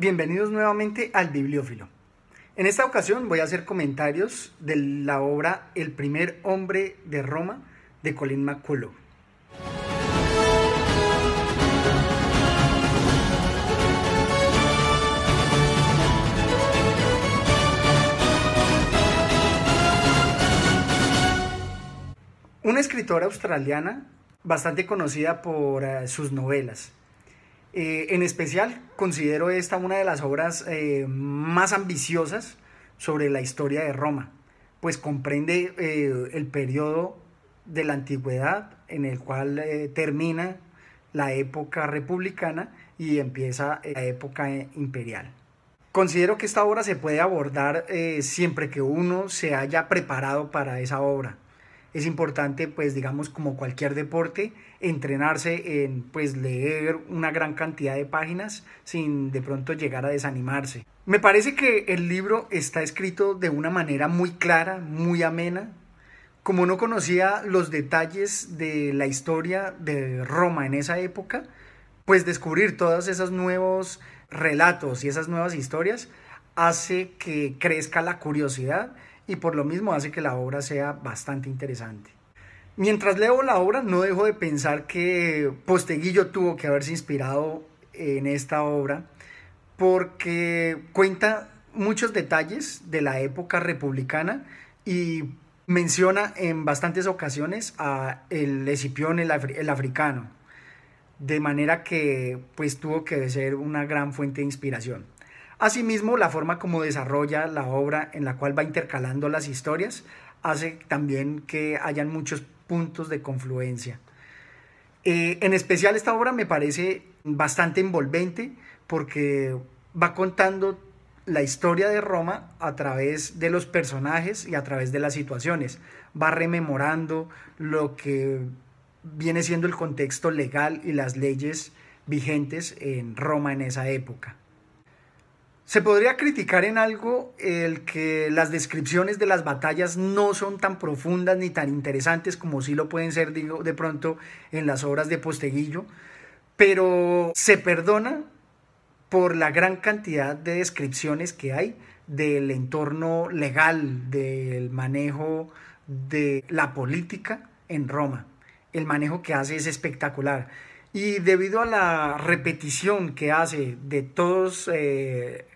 Bienvenidos nuevamente al Bibliófilo. En esta ocasión voy a hacer comentarios de la obra El primer hombre de Roma de Colin McCullough. Una escritora australiana bastante conocida por eh, sus novelas. Eh, en especial considero esta una de las obras eh, más ambiciosas sobre la historia de Roma, pues comprende el periodo de la antigüedad en el cual termina la época republicana y empieza la época imperial. Considero que esta obra se puede abordar siempre que uno se haya preparado para esa obra es importante, pues digamos, como cualquier deporte, entrenarse en pues leer una gran cantidad de páginas sin de pronto llegar a desanimarse. Me parece que el libro está escrito de una manera muy clara, muy amena. Como no conocía los detalles de la historia de Roma en esa época, pues descubrir todos esos nuevos relatos y esas nuevas historias hace que crezca la curiosidad y por lo mismo hace que la obra sea bastante interesante. Mientras leo la obra no dejo de pensar que Posteguillo tuvo que haberse inspirado en esta obra porque cuenta muchos detalles de la época republicana y menciona en bastantes ocasiones a el Escipión el, el africano, de manera que pues tuvo que ser una gran fuente de inspiración. Asimismo, la forma como desarrolla la obra en la cual va intercalando las historias hace también que hayan muchos puntos de confluencia. Eh, en especial esta obra me parece bastante envolvente porque va contando la historia de Roma a través de los personajes y a través de las situaciones. Va rememorando lo que viene siendo el contexto legal y las leyes vigentes en Roma en esa época. Se podría criticar en algo el que las descripciones de las batallas no son tan profundas ni tan interesantes como sí lo pueden ser digo, de pronto en las obras de Posteguillo, pero se perdona por la gran cantidad de descripciones que hay del entorno legal, del manejo de la política en Roma. El manejo que hace es espectacular. Y debido a la repetición que hace de todos eh,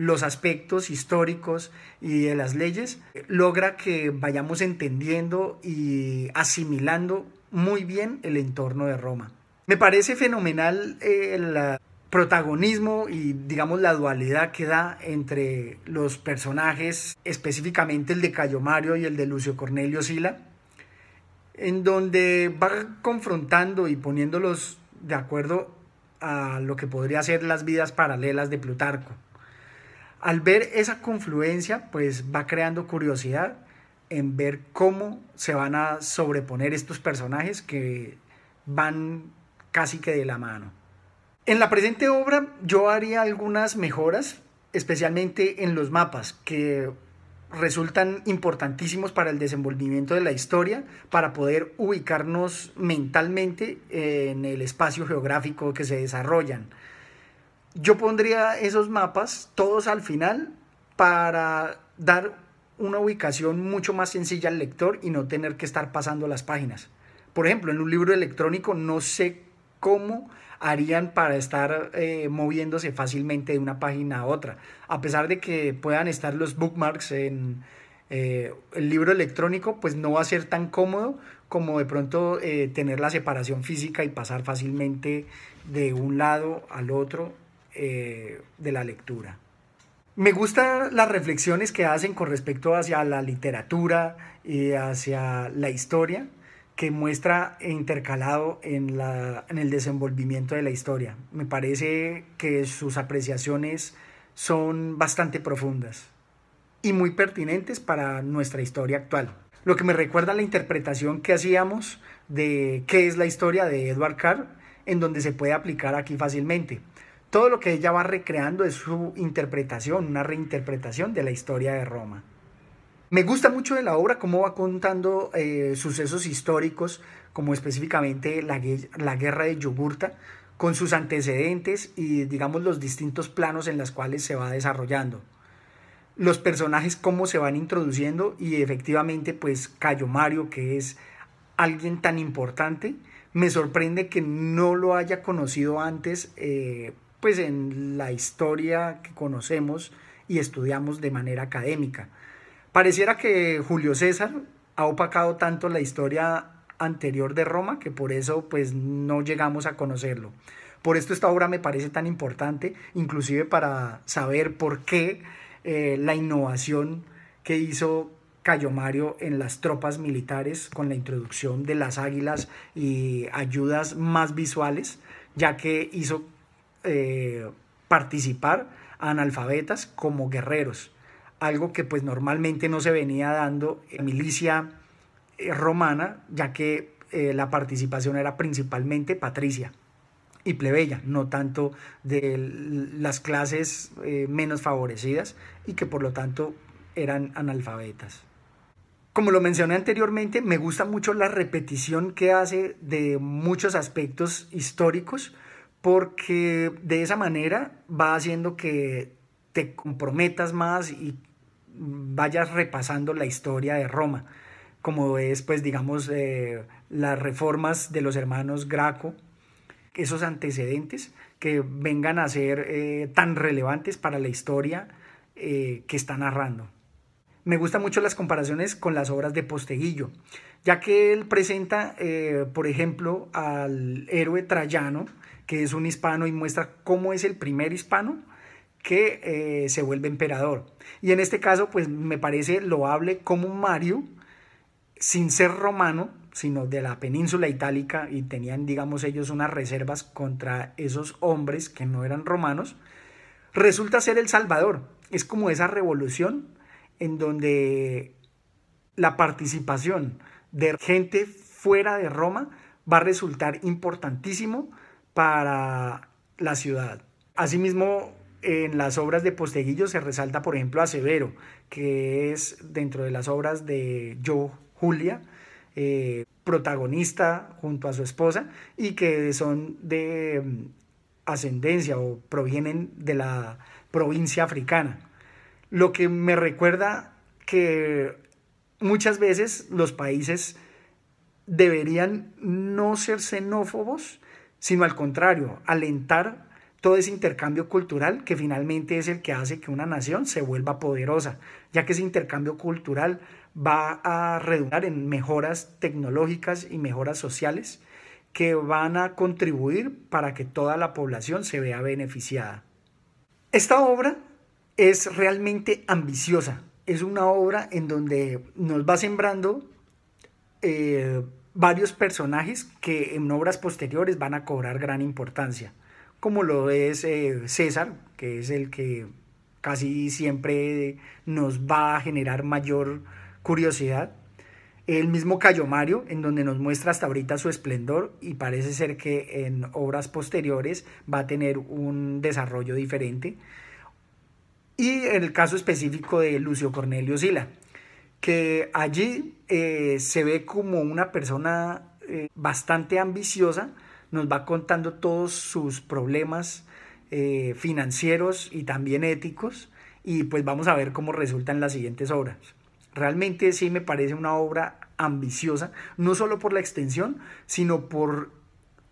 los aspectos históricos y de las leyes, logra que vayamos entendiendo y asimilando muy bien el entorno de Roma. Me parece fenomenal el protagonismo y digamos la dualidad que da entre los personajes, específicamente el de Cayo Mario y el de Lucio Cornelio Sila, en donde va confrontando y poniéndolos de acuerdo a lo que podría ser las vidas paralelas de Plutarco. Al ver esa confluencia, pues va creando curiosidad en ver cómo se van a sobreponer estos personajes que van casi que de la mano. En la presente obra yo haría algunas mejoras, especialmente en los mapas, que resultan importantísimos para el desenvolvimiento de la historia, para poder ubicarnos mentalmente en el espacio geográfico que se desarrollan yo pondría esos mapas todos al final para dar una ubicación mucho más sencilla al lector y no tener que estar pasando las páginas. Por ejemplo, en un libro electrónico no sé cómo harían para estar eh, moviéndose fácilmente de una página a otra. A pesar de que puedan estar los bookmarks en eh, el libro electrónico, pues no va a ser tan cómodo como de pronto eh, tener la separación física y pasar fácilmente de un lado al otro eh, de la lectura. Me gustan las reflexiones que hacen con respecto hacia la literatura y hacia la historia que muestra intercalado en, el desenvolvimiento de la historia. Me parece que sus apreciaciones son bastante profundas y muy pertinentes para nuestra historia actual. Lo que me recuerda la interpretación que hacíamos de qué es la historia de Edward Carr, en donde se puede aplicar aquí fácilmente. Todo lo que ella va recreando es su interpretación, una reinterpretación de la historia de Roma. Me gusta mucho de la obra cómo va contando eh, sucesos históricos, como específicamente la, guerra de Yugurta, con sus antecedentes y digamos los distintos planos en los cuales se va desarrollando. Los personajes cómo se van introduciendo y efectivamente pues Cayo Mario que es alguien tan importante, me sorprende que no lo haya conocido antes eh, pues en la historia que conocemos y estudiamos de manera académica. Pareciera que Julio César ha opacado tanto la historia anterior de Roma que por eso pues no llegamos a conocerlo. Por esto esta obra me parece tan importante, inclusive para saber por qué eh, la innovación que hizo Cayo Mario en las tropas militares con la introducción de las águilas y ayudas más visuales, ya que hizo eh, participar a analfabetas como guerreros, algo que pues normalmente no se venía dando en milicia eh, romana, ya que eh, la participación era principalmente patricia y plebeya, no tanto de las clases menos favorecidas y que por lo tanto eran analfabetas. Como lo mencioné anteriormente, me gusta mucho la repetición que hace de muchos aspectos históricos, porque de esa manera va haciendo que te comprometas más y vayas repasando la historia de Roma, como es, pues, digamos, eh, las reformas de los hermanos Graco, esos antecedentes que vengan a ser eh, tan relevantes para la historia eh, que está narrando. Me gustan mucho las comparaciones con las obras de Posteguillo, ya que él presenta, por ejemplo, al héroe Trayano, que es un hispano y muestra cómo es el primer hispano que eh, se vuelve emperador. Y en este caso, pues me parece loable como Mario, sin ser romano, sino de la península itálica, y tenían, digamos, ellos unas reservas contra esos hombres que no eran romanos, resulta ser el Salvador. Es como esa revolución en donde la participación de gente fuera de Roma va a resultar importantísimo para la ciudad. Asimismo, en las obras de Posteguillo se resalta, por ejemplo, a Severo, que es dentro de las obras de Yo, Julia, eh, protagonista junto a su esposa y que son de mm, ascendencia o provienen de la provincia africana. Lo que me recuerda que muchas veces los países deberían no ser xenófobos, sino al contrario, alentar todo ese intercambio cultural que finalmente es el que hace que una nación se vuelva poderosa, ya que ese intercambio cultural va a redundar en mejoras tecnológicas y mejoras sociales que van a contribuir para que toda la población se vea beneficiada. Esta obra es realmente ambiciosa, es una obra en donde nos va sembrando eh, varios personajes que en obras posteriores van a cobrar gran importancia, como lo es eh, César, que es el que casi siempre nos va a generar mayor curiosidad. El mismo Cayo Mario, en donde nos muestra hasta ahorita su esplendor y parece ser que en obras posteriores va a tener un desarrollo diferente. Y el caso específico de Lucio Cornelio Sila, que allí eh, se ve como una persona eh, bastante ambiciosa, nos va contando todos sus problemas eh, financieros y también éticos, y pues vamos a ver cómo resultan las siguientes obras. Realmente sí me parece una obra ambiciosa, no solo por la extensión, sino por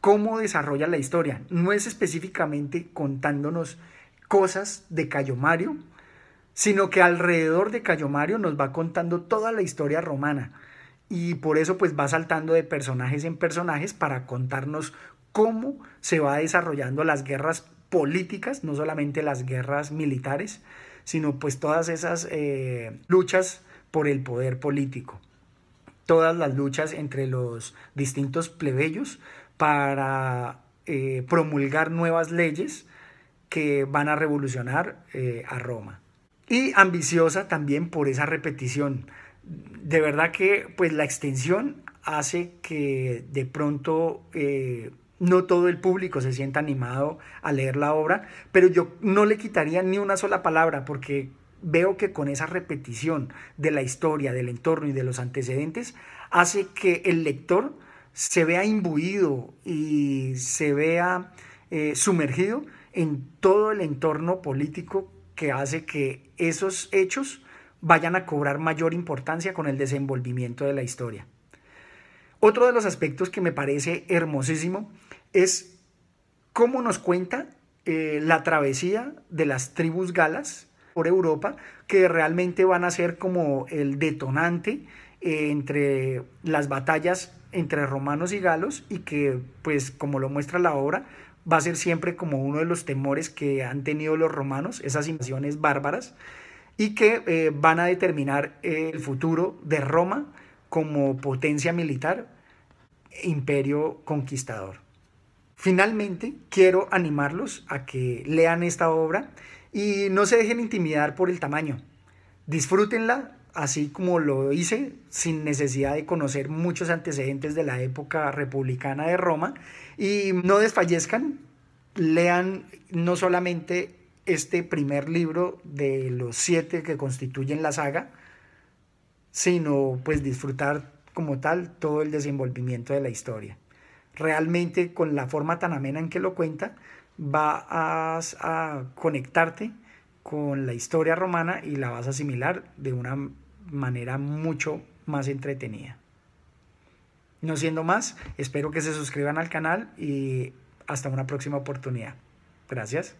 cómo desarrolla la historia. No es específicamente contándonos cosas de Cayo Mario, sino que alrededor de Cayo Mario nos va contando toda la historia romana. Y por eso pues va saltando de personajes en personajes para contarnos cómo se va desarrollando las guerras políticas, no solamente las guerras militares, sino pues todas esas eh, luchas por el poder político, todas las luchas entre los distintos plebeyos para eh, promulgar nuevas leyes que van a revolucionar eh, a Roma y ambiciosa también por esa repetición. De verdad que pues la extensión hace que de pronto eh, no todo el público se sienta animado a leer la obra, pero yo no le quitaría ni una sola palabra porque veo que con esa repetición de la historia, del entorno y de los antecedentes, hace que el lector se vea imbuido y se vea eh, sumergido en todo el entorno político que hace que esos hechos vayan a cobrar mayor importancia con el desenvolvimiento de la historia. Otro de los aspectos que me parece hermosísimo es cómo nos cuenta eh, la travesía de las tribus galas por Europa, que realmente van a ser como el detonante eh, entre las batallas entre romanos y galos y que, pues como lo muestra la obra, va a ser siempre como uno de los temores que han tenido los romanos, esas invasiones bárbaras, y que eh, van a determinar el futuro de Roma como potencia militar, imperio conquistador. Finalmente, quiero animarlos a que lean esta obra y no se dejen intimidar por el tamaño. Disfrútenla así como lo hice, sin necesidad de conocer muchos antecedentes de la época republicana de Roma, y no desfallezcan, lean no solamente este primer libro de los siete que constituyen la saga, sino pues disfrutar como tal todo el desenvolvimiento de la historia. Realmente con la forma tan amena en que lo cuenta, vas a conectarte con la historia romana y la vas a asimilar de una manera mucho más entretenida. No siendo más, espero que se suscriban al canal y hasta una próxima oportunidad. Gracias.